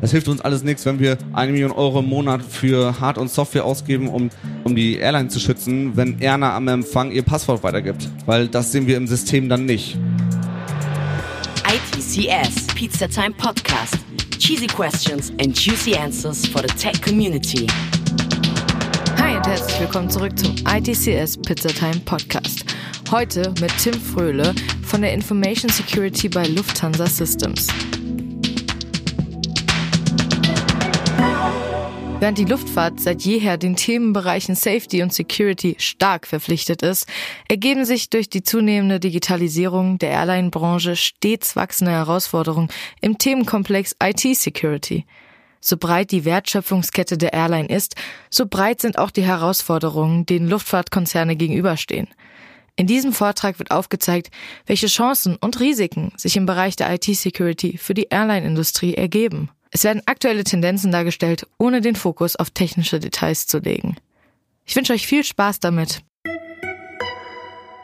Das hilft uns alles nichts, wenn wir eine Million Euro im Monat für Hard- und Software ausgeben, um, um die Airline zu schützen, wenn Erna am Empfang ihr Passwort weitergibt. Weil das sehen wir im System dann nicht. ITCS, Pizza Time Podcast. Cheesy questions and juicy answers for the tech community. Hi und herzlich willkommen zurück zum ITCS Pizza Time Podcast. Heute mit Tim Fröhle von der Information Security bei Lufthansa Systems. Während die Luftfahrt seit jeher den Themenbereichen Safety und Security stark verpflichtet ist, ergeben sich durch die zunehmende Digitalisierung der Airline-Branche stets wachsende Herausforderungen im Themenkomplex IT-Security. So breit die Wertschöpfungskette der Airline ist, so breit sind auch die Herausforderungen, denen Luftfahrtkonzerne gegenüberstehen. In diesem Vortrag wird aufgezeigt, welche Chancen und Risiken sich im Bereich der IT-Security für die Airline-Industrie ergeben. Es werden aktuelle Tendenzen dargestellt, ohne den Fokus auf technische Details zu legen. Ich wünsche euch viel Spaß damit.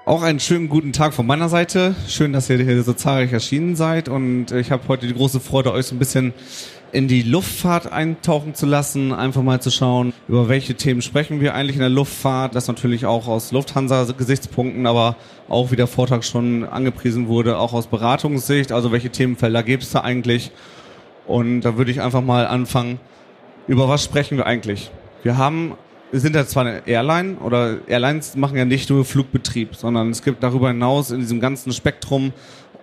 Auch einen schönen guten Tag von meiner Seite. Schön, dass ihr hier so zahlreich erschienen seid und ich habe heute die große Freude, euch so ein bisschen in die Luftfahrt eintauchen zu lassen, einfach mal zu schauen, über welche Themen sprechen wir eigentlich in der Luftfahrt. Das natürlich auch aus Lufthansa-Gesichtspunkten, aber auch, wie der Vortrag schon angepriesen wurde, auch aus Beratungssicht. Also welche Themenfelder gibt es da eigentlich? Und da würde ich einfach mal anfangen, über was sprechen wir eigentlich? Wir haben, wir sind ja zwar eine Airline oder Airlines machen ja nicht nur Flugbetrieb, sondern es gibt darüber hinaus in diesem ganzen Spektrum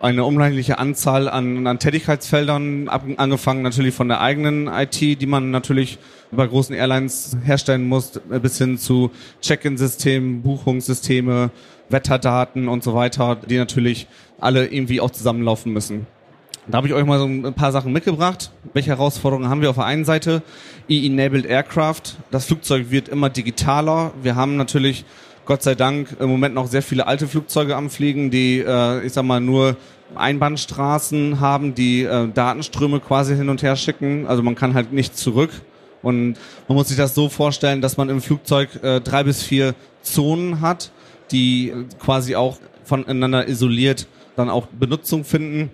eine unheimliche Anzahl an, an Tätigkeitsfeldern, angefangen natürlich von der eigenen IT, die man natürlich bei großen Airlines herstellen muss, bis hin zu Check-in-Systemen, Buchungssysteme, Wetterdaten und so weiter, die natürlich alle irgendwie auch zusammenlaufen müssen. Da habe ich euch mal so ein paar Sachen mitgebracht. Welche Herausforderungen haben wir auf der einen Seite? E-Enabled Aircraft. Das Flugzeug wird immer digitaler. Wir haben natürlich Gott sei Dank im Moment noch sehr viele alte Flugzeuge am Fliegen, die, äh, ich sag mal, nur Einbahnstraßen haben, die äh, Datenströme quasi hin und her schicken. Also man kann halt nicht zurück. Und man muss sich das so vorstellen, dass man im Flugzeug äh, drei bis vier Zonen hat, die quasi auch voneinander isoliert dann auch Benutzung finden.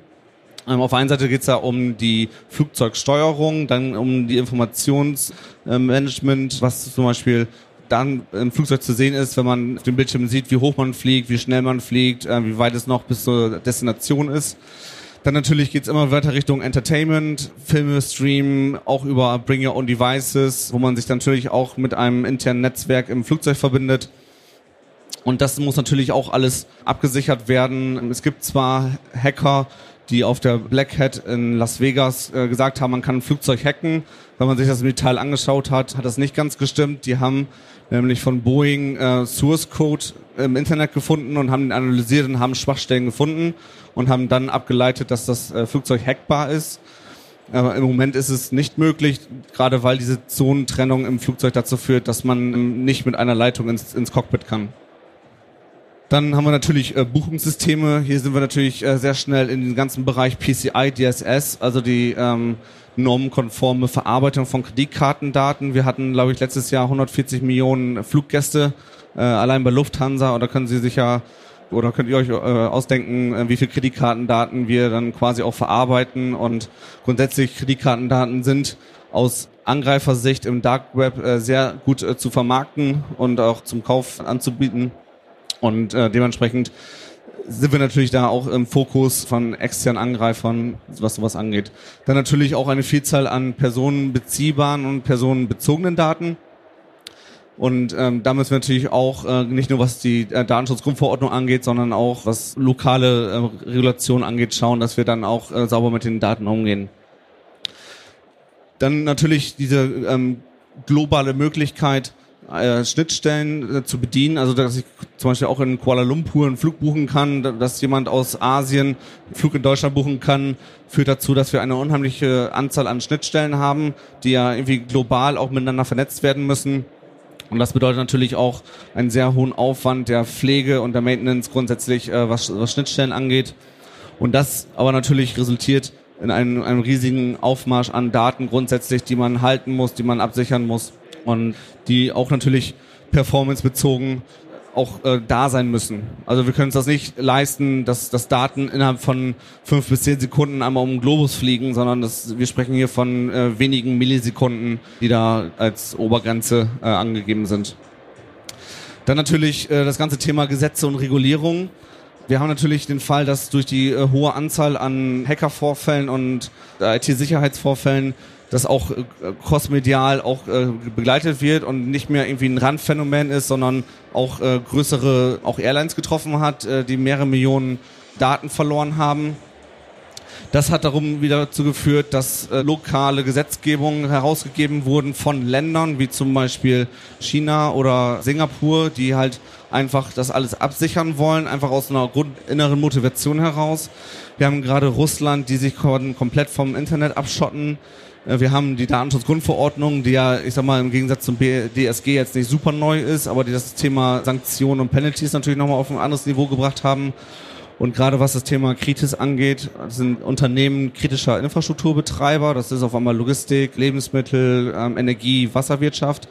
Ähm, auf der einen Seite geht es ja um die Flugzeugsteuerung, dann um die Informationsmanagement, was zum Beispiel dann im Flugzeug zu sehen ist, wenn man auf dem Bildschirm sieht, wie hoch man fliegt, wie schnell man fliegt, äh, wie weit es noch bis zur Destination ist. Dann natürlich geht's immer weiter Richtung Entertainment, Filme streamen, auch über Bring Your Own Devices, wo man sich natürlich auch mit einem internen Netzwerk im Flugzeug verbindet. Und das muss natürlich auch alles abgesichert werden. Es gibt zwar Hacker, die auf der Black Hat in Las Vegas äh, gesagt haben, man kann ein Flugzeug hacken. Wenn man sich das im Detail angeschaut hat, hat das nicht ganz gestimmt. Die haben nämlich von Boeing äh, Source Code im Internet gefunden und haben ihn analysiert und haben Schwachstellen gefunden und haben dann abgeleitet, dass das äh, Flugzeug hackbar ist. Aber im Moment ist es nicht möglich, gerade weil diese Zonentrennung im Flugzeug dazu führt, dass man ähm, nicht mit einer Leitung ins, ins Cockpit kann. Dann haben wir natürlich äh, Buchungssysteme. Hier sind wir natürlich äh, sehr schnell in den ganzen Bereich PCI, DSS, also die ähm, normenkonforme Verarbeitung von Kreditkartendaten. Wir hatten, glaube ich, letztes Jahr 140 Millionen Fluggäste äh, allein bei Lufthansa. Und da können Sie sich ja oder könnt ihr euch äh, ausdenken, äh, wie viel Kreditkartendaten wir dann quasi auch verarbeiten. Und grundsätzlich Kreditkartendaten sind aus Angreifersicht im Dark Web äh, sehr gut äh, zu vermarkten und auch zum Kauf anzubieten. Und äh, dementsprechend sind wir natürlich da auch im Fokus von externen Angreifern, was sowas angeht. Dann natürlich auch eine Vielzahl an personenbeziehbaren und personenbezogenen Daten. Und ähm, da müssen wir natürlich auch äh, nicht nur was die äh, Datenschutzgrundverordnung angeht, sondern auch was lokale äh, Regulation angeht, schauen, dass wir dann auch äh, sauber mit den Daten umgehen. Dann natürlich diese ähm, globale Möglichkeit, äh, Schnittstellen äh, zu bedienen, also dass ich zum Beispiel auch in Kuala Lumpur einen Flug buchen kann, dass jemand aus Asien einen Flug in Deutschland buchen kann, führt dazu, dass wir eine unheimliche Anzahl an Schnittstellen haben, die ja irgendwie global auch miteinander vernetzt werden müssen. Und das bedeutet natürlich auch einen sehr hohen Aufwand der Pflege und der Maintenance grundsätzlich, äh, was, was Schnittstellen angeht. Und das aber natürlich resultiert in einem, einem riesigen Aufmarsch an Daten grundsätzlich, die man halten muss, die man absichern muss und die auch natürlich performancebezogen auch äh, da sein müssen. Also wir können uns das nicht leisten, dass, dass Daten innerhalb von fünf bis zehn Sekunden einmal um den Globus fliegen, sondern das, wir sprechen hier von äh, wenigen Millisekunden, die da als Obergrenze äh, angegeben sind. Dann natürlich äh, das ganze Thema Gesetze und Regulierung. Wir haben natürlich den Fall, dass durch die äh, hohe Anzahl an Hackervorfällen und äh, IT-Sicherheitsvorfällen das auch äh, crossmedial auch äh, begleitet wird und nicht mehr irgendwie ein Randphänomen ist, sondern auch äh, größere, auch Airlines getroffen hat, äh, die mehrere Millionen Daten verloren haben. Das hat darum wieder dazu geführt, dass äh, lokale Gesetzgebungen herausgegeben wurden von Ländern wie zum Beispiel China oder Singapur, die halt einfach das alles absichern wollen, einfach aus einer inneren Motivation heraus. Wir haben gerade Russland, die sich komplett vom Internet abschotten. Äh, wir haben die Datenschutzgrundverordnung, die ja, ich sag mal, im Gegensatz zum DSG jetzt nicht super neu ist, aber die das Thema Sanktionen und Penalties natürlich nochmal auf ein anderes Niveau gebracht haben. Und gerade was das Thema Kritis angeht, sind Unternehmen kritischer Infrastrukturbetreiber, das ist auf einmal Logistik, Lebensmittel, ähm, Energie, Wasserwirtschaft.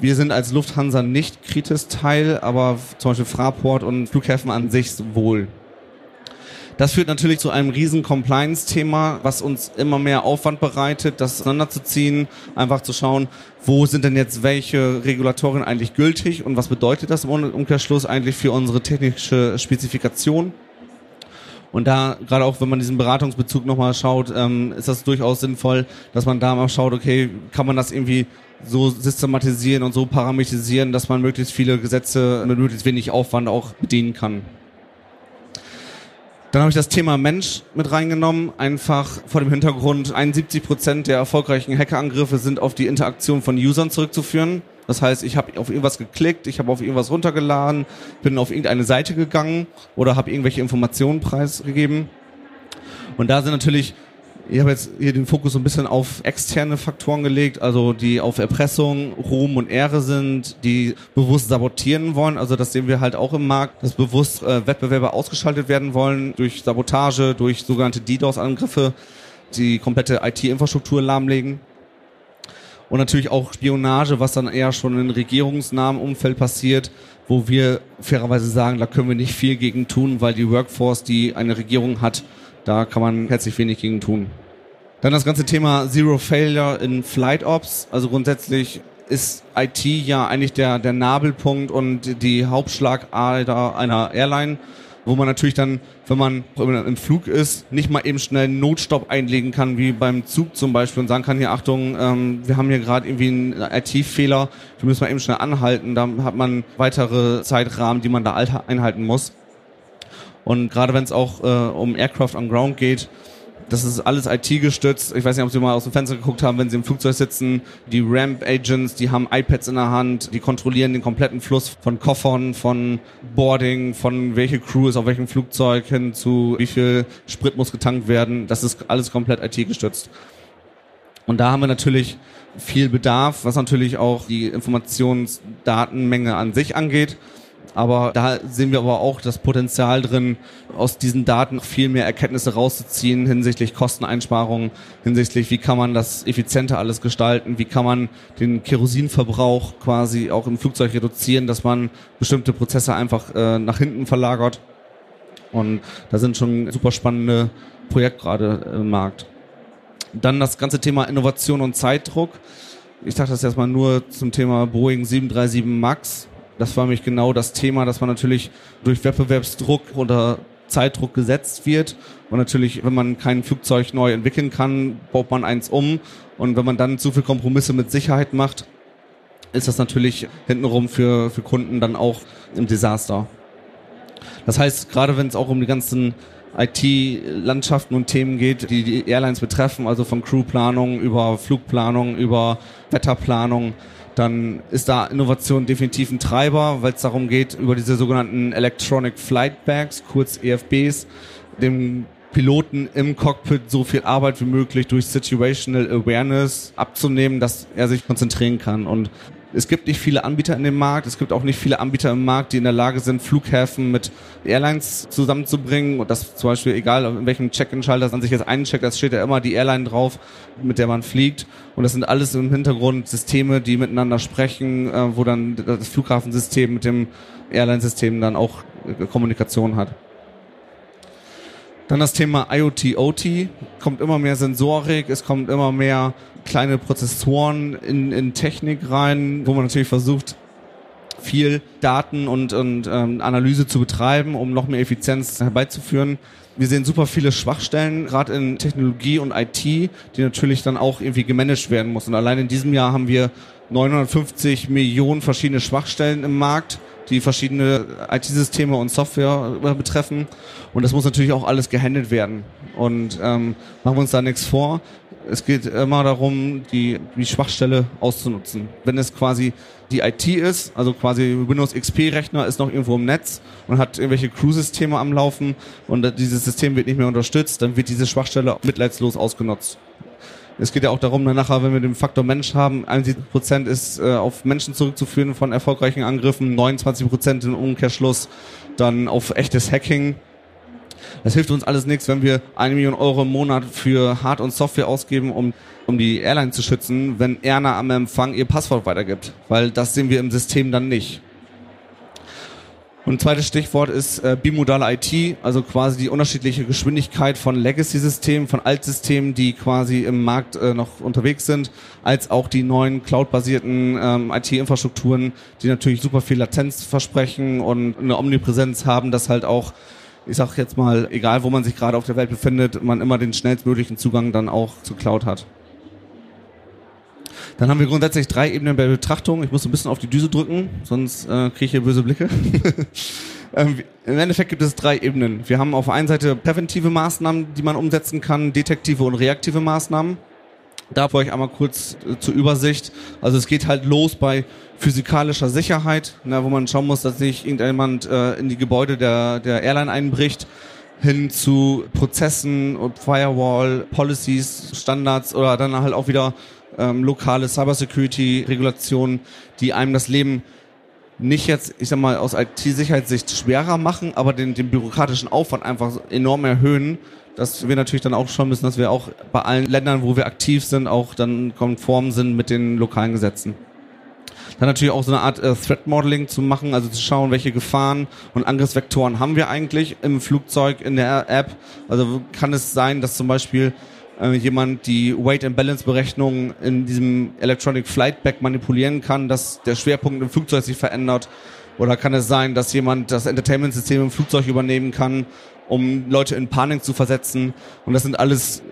Wir sind als Lufthansa nicht Kritis Teil, aber zum Beispiel Fraport und Flughäfen an sich wohl. Das führt natürlich zu einem riesen Compliance-Thema, was uns immer mehr Aufwand bereitet, das auseinanderzuziehen, einfach zu schauen, wo sind denn jetzt welche Regulatorien eigentlich gültig und was bedeutet das im Umkehrschluss eigentlich für unsere technische Spezifikation. Und da, gerade auch wenn man diesen Beratungsbezug nochmal schaut, ähm, ist das durchaus sinnvoll, dass man da mal schaut, okay, kann man das irgendwie so systematisieren und so parametrisieren, dass man möglichst viele Gesetze mit möglichst wenig Aufwand auch bedienen kann. Dann habe ich das Thema Mensch mit reingenommen, einfach vor dem Hintergrund, 71 Prozent der erfolgreichen Hackerangriffe sind auf die Interaktion von Usern zurückzuführen. Das heißt, ich habe auf irgendwas geklickt, ich habe auf irgendwas runtergeladen, bin auf irgendeine Seite gegangen oder habe irgendwelche Informationen preisgegeben. Und da sind natürlich ich habe jetzt hier den Fokus so ein bisschen auf externe Faktoren gelegt, also die auf Erpressung, Ruhm und Ehre sind, die bewusst sabotieren wollen. Also das sehen wir halt auch im Markt, dass bewusst äh, Wettbewerber ausgeschaltet werden wollen durch Sabotage, durch sogenannte DDoS-Angriffe, die komplette IT-Infrastruktur lahmlegen. Und natürlich auch Spionage, was dann eher schon in regierungsnahen Umfeld passiert, wo wir fairerweise sagen, da können wir nicht viel gegen tun, weil die Workforce, die eine Regierung hat, da kann man herzlich wenig gegen tun. Dann das ganze Thema Zero Failure in Flight Ops. Also grundsätzlich ist IT ja eigentlich der, der Nabelpunkt und die Hauptschlagader einer Airline, wo man natürlich dann, wenn man im Flug ist, nicht mal eben schnell einen Notstopp einlegen kann, wie beim Zug zum Beispiel und sagen kann, hier Achtung, ähm, wir haben hier gerade irgendwie einen IT-Fehler, wir müssen mal eben schnell anhalten, da hat man weitere Zeitrahmen, die man da einhalten muss. Und gerade wenn es auch äh, um Aircraft on Ground geht, das ist alles IT-gestützt. Ich weiß nicht, ob Sie mal aus dem Fenster geguckt haben, wenn Sie im Flugzeug sitzen. Die Ramp-Agents, die haben iPads in der Hand, die kontrollieren den kompletten Fluss von Koffern, von Boarding, von welche Crew ist auf welchem Flugzeug hin zu wie viel Sprit muss getankt werden. Das ist alles komplett IT-gestützt. Und da haben wir natürlich viel Bedarf, was natürlich auch die Informationsdatenmenge an sich angeht. Aber da sehen wir aber auch das Potenzial drin, aus diesen Daten viel mehr Erkenntnisse rauszuziehen hinsichtlich Kosteneinsparungen, hinsichtlich wie kann man das effizienter alles gestalten, wie kann man den Kerosinverbrauch quasi auch im Flugzeug reduzieren, dass man bestimmte Prozesse einfach äh, nach hinten verlagert. Und da sind schon super spannende Projekte gerade im Markt. Dann das ganze Thema Innovation und Zeitdruck. Ich dachte das erstmal nur zum Thema Boeing 737 MAX das war nämlich genau das Thema, dass man natürlich durch Wettbewerbsdruck oder Zeitdruck gesetzt wird. Und natürlich, wenn man kein Flugzeug neu entwickeln kann, baut man eins um. Und wenn man dann zu viel Kompromisse mit Sicherheit macht, ist das natürlich hintenrum für, für Kunden dann auch im Desaster. Das heißt, gerade wenn es auch um die ganzen IT-Landschaften und Themen geht, die die Airlines betreffen, also von Crewplanung über Flugplanung, über Wetterplanung, dann ist da Innovation definitiv ein Treiber, weil es darum geht, über diese sogenannten Electronic Flight Bags, kurz EFBs, dem Piloten im Cockpit so viel Arbeit wie möglich durch Situational Awareness abzunehmen, dass er sich konzentrieren kann. Und es gibt nicht viele Anbieter in dem Markt. Es gibt auch nicht viele Anbieter im Markt, die in der Lage sind, Flughäfen mit Airlines zusammenzubringen. Und das zum Beispiel, egal in welchem Check-in-Schalter man sich jetzt eincheckt, da steht ja immer die Airline drauf, mit der man fliegt. Und das sind alles im Hintergrund Systeme, die miteinander sprechen, äh, wo dann das Flughafensystem mit dem Airline-System dann auch Kommunikation hat. Dann das Thema IoT, OT, kommt immer mehr Sensorik, es kommt immer mehr kleine Prozessoren in, in Technik rein, wo man natürlich versucht, viel Daten und, und ähm, Analyse zu betreiben, um noch mehr Effizienz herbeizuführen. Wir sehen super viele Schwachstellen, gerade in Technologie und IT, die natürlich dann auch irgendwie gemanagt werden muss. Und allein in diesem Jahr haben wir 950 Millionen verschiedene Schwachstellen im Markt die verschiedene IT-Systeme und Software äh, betreffen. Und das muss natürlich auch alles gehandelt werden. Und ähm, machen wir uns da nichts vor. Es geht immer darum, die, die Schwachstelle auszunutzen. Wenn es quasi die IT ist, also quasi Windows XP-Rechner ist noch irgendwo im Netz und hat irgendwelche Crew-Systeme am Laufen und dieses System wird nicht mehr unterstützt, dann wird diese Schwachstelle mitleidslos ausgenutzt. Es geht ja auch darum, nachher, wenn wir den Faktor Mensch haben, 71 Prozent ist äh, auf Menschen zurückzuführen von erfolgreichen Angriffen, 29 Prozent im Umkehrschluss dann auf echtes Hacking. Das hilft uns alles nichts, wenn wir eine Million Euro im Monat für Hard- und Software ausgeben, um, um die Airline zu schützen, wenn Erna am Empfang ihr Passwort weitergibt. Weil das sehen wir im System dann nicht. Und ein zweites Stichwort ist äh, bimodale IT, also quasi die unterschiedliche Geschwindigkeit von Legacy-Systemen, von Altsystemen, die quasi im Markt äh, noch unterwegs sind, als auch die neuen cloud-basierten ähm, IT-Infrastrukturen, die natürlich super viel Latenz versprechen und eine Omnipräsenz haben, dass halt auch ich sag jetzt mal, egal wo man sich gerade auf der Welt befindet, man immer den schnellstmöglichen Zugang dann auch zu Cloud hat. Dann haben wir grundsätzlich drei Ebenen bei Betrachtung. Ich muss ein bisschen auf die Düse drücken, sonst äh, kriege ich hier böse Blicke. ähm, Im Endeffekt gibt es drei Ebenen. Wir haben auf der einen Seite präventive Maßnahmen, die man umsetzen kann, detektive und reaktive Maßnahmen. Da für euch einmal kurz äh, zur Übersicht. Also es geht halt los bei physikalischer Sicherheit, na, wo man schauen muss, dass nicht irgendjemand äh, in die Gebäude der, der Airline einbricht hin zu Prozessen und Firewall, Policies, Standards oder dann halt auch wieder ähm, lokale Cybersecurity-Regulationen, die einem das Leben nicht jetzt, ich sag mal, aus IT-Sicherheitssicht schwerer machen, aber den, den bürokratischen Aufwand einfach enorm erhöhen, dass wir natürlich dann auch schauen müssen, dass wir auch bei allen Ländern, wo wir aktiv sind, auch dann konform sind mit den lokalen Gesetzen. Dann natürlich auch so eine Art äh, Threat Modeling zu machen, also zu schauen, welche Gefahren und Angriffsvektoren haben wir eigentlich im Flugzeug, in der App. Also kann es sein, dass zum Beispiel äh, jemand die Weight and Balance Berechnung in diesem Electronic Flight Bag manipulieren kann, dass der Schwerpunkt im Flugzeug sich verändert? Oder kann es sein, dass jemand das Entertainment-System im Flugzeug übernehmen kann, um Leute in Panik zu versetzen? Und das sind alles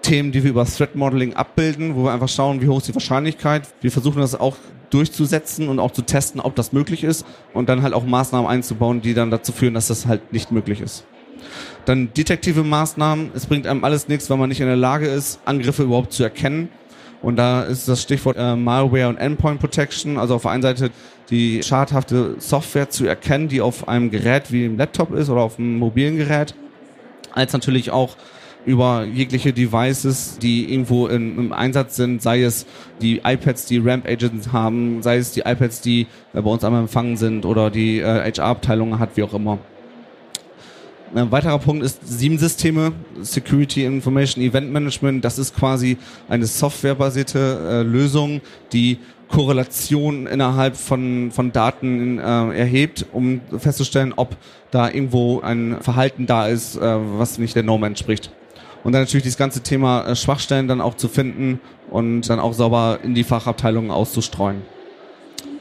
Themen, die wir über Threat Modeling abbilden, wo wir einfach schauen, wie hoch ist die Wahrscheinlichkeit. Wir versuchen das auch durchzusetzen und auch zu testen, ob das möglich ist und dann halt auch Maßnahmen einzubauen, die dann dazu führen, dass das halt nicht möglich ist. Dann detektive Maßnahmen. Es bringt einem alles nichts, wenn man nicht in der Lage ist, Angriffe überhaupt zu erkennen. Und da ist das Stichwort äh, Malware und Endpoint Protection. Also auf der einen Seite die schadhafte Software zu erkennen, die auf einem Gerät wie einem Laptop ist oder auf einem mobilen Gerät. Als natürlich auch über jegliche Devices, die irgendwo in, im Einsatz sind, sei es die iPads, die Ramp Agents haben, sei es die iPads, die äh, bei uns einmal empfangen sind oder die äh, HR-Abteilung hat, wie auch immer. Ein weiterer Punkt ist SIEM-Systeme, Security Information Event Management. Das ist quasi eine softwarebasierte äh, Lösung, die Korrelation innerhalb von, von Daten äh, erhebt, um festzustellen, ob da irgendwo ein Verhalten da ist, äh, was nicht der Norm entspricht. Und dann natürlich das ganze Thema äh, Schwachstellen dann auch zu finden und dann auch sauber in die Fachabteilungen auszustreuen.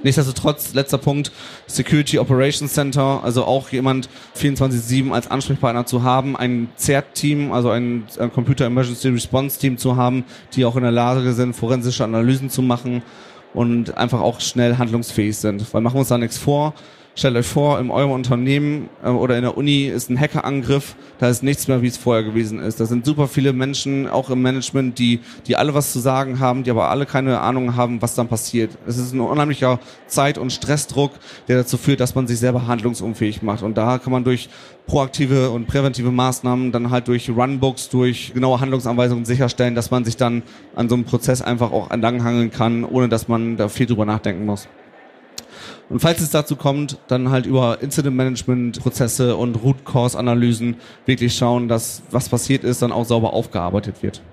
Nichtsdestotrotz, letzter Punkt, Security Operations Center, also auch jemand 24-7 als Ansprechpartner zu haben, ein CERT-Team, also ein, ein Computer Emergency Response Team zu haben, die auch in der Lage sind, forensische Analysen zu machen und einfach auch schnell handlungsfähig sind. Weil machen wir uns da nichts vor, Stellt euch vor, in eurem Unternehmen äh, oder in der Uni ist ein Hackerangriff, da ist nichts mehr, wie es vorher gewesen ist. Da sind super viele Menschen, auch im Management, die, die alle was zu sagen haben, die aber alle keine Ahnung haben, was dann passiert. Es ist ein unheimlicher Zeit- und Stressdruck, der dazu führt, dass man sich selber handlungsunfähig macht. Und da kann man durch proaktive und präventive Maßnahmen dann halt durch Runbooks, durch genaue Handlungsanweisungen sicherstellen, dass man sich dann an so einem Prozess einfach auch entlanghangeln kann, ohne dass man da viel drüber nachdenken muss. Und falls es dazu kommt, dann halt über Incident Management Prozesse und Root Cause Analysen wirklich schauen, dass was passiert ist, dann auch sauber aufgearbeitet wird.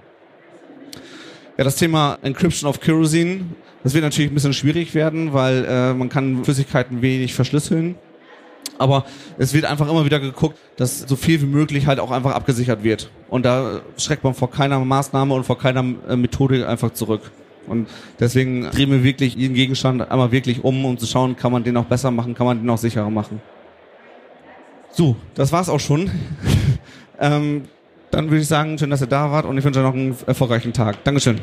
Ja, das Thema Encryption of Kerosene, das wird natürlich ein bisschen schwierig werden, weil äh, man kann Flüssigkeiten wenig verschlüsseln. Aber es wird einfach immer wieder geguckt, dass so viel wie möglich halt auch einfach abgesichert wird. Und da schreckt man vor keiner Maßnahme und vor keiner äh, Methode einfach zurück. Und deswegen drehen wir wirklich jeden Gegenstand einmal wirklich um, um zu schauen, kann man den auch besser machen, kann man den auch sicherer machen. So, das war's auch schon. ähm, dann würde ich sagen, schön, dass ihr da wart und ich wünsche euch noch einen erfolgreichen Tag. Dankeschön.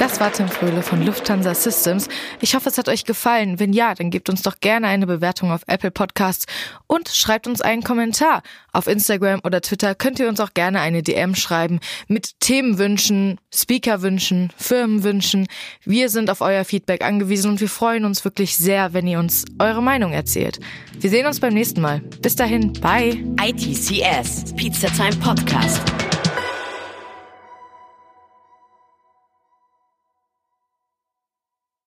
Das war Tim Fröhle von Lufthansa Systems. Ich hoffe, es hat euch gefallen. Wenn ja, dann gebt uns doch gerne eine Bewertung auf Apple Podcasts und schreibt uns einen Kommentar. Auf Instagram oder Twitter könnt ihr uns auch gerne eine DM schreiben mit Themenwünschen, Speakerwünschen, Firmenwünschen. Wir sind auf euer Feedback angewiesen und wir freuen uns wirklich sehr, wenn ihr uns eure Meinung erzählt. Wir sehen uns beim nächsten Mal. Bis dahin, bye. ITCS, Pizza Time Podcast.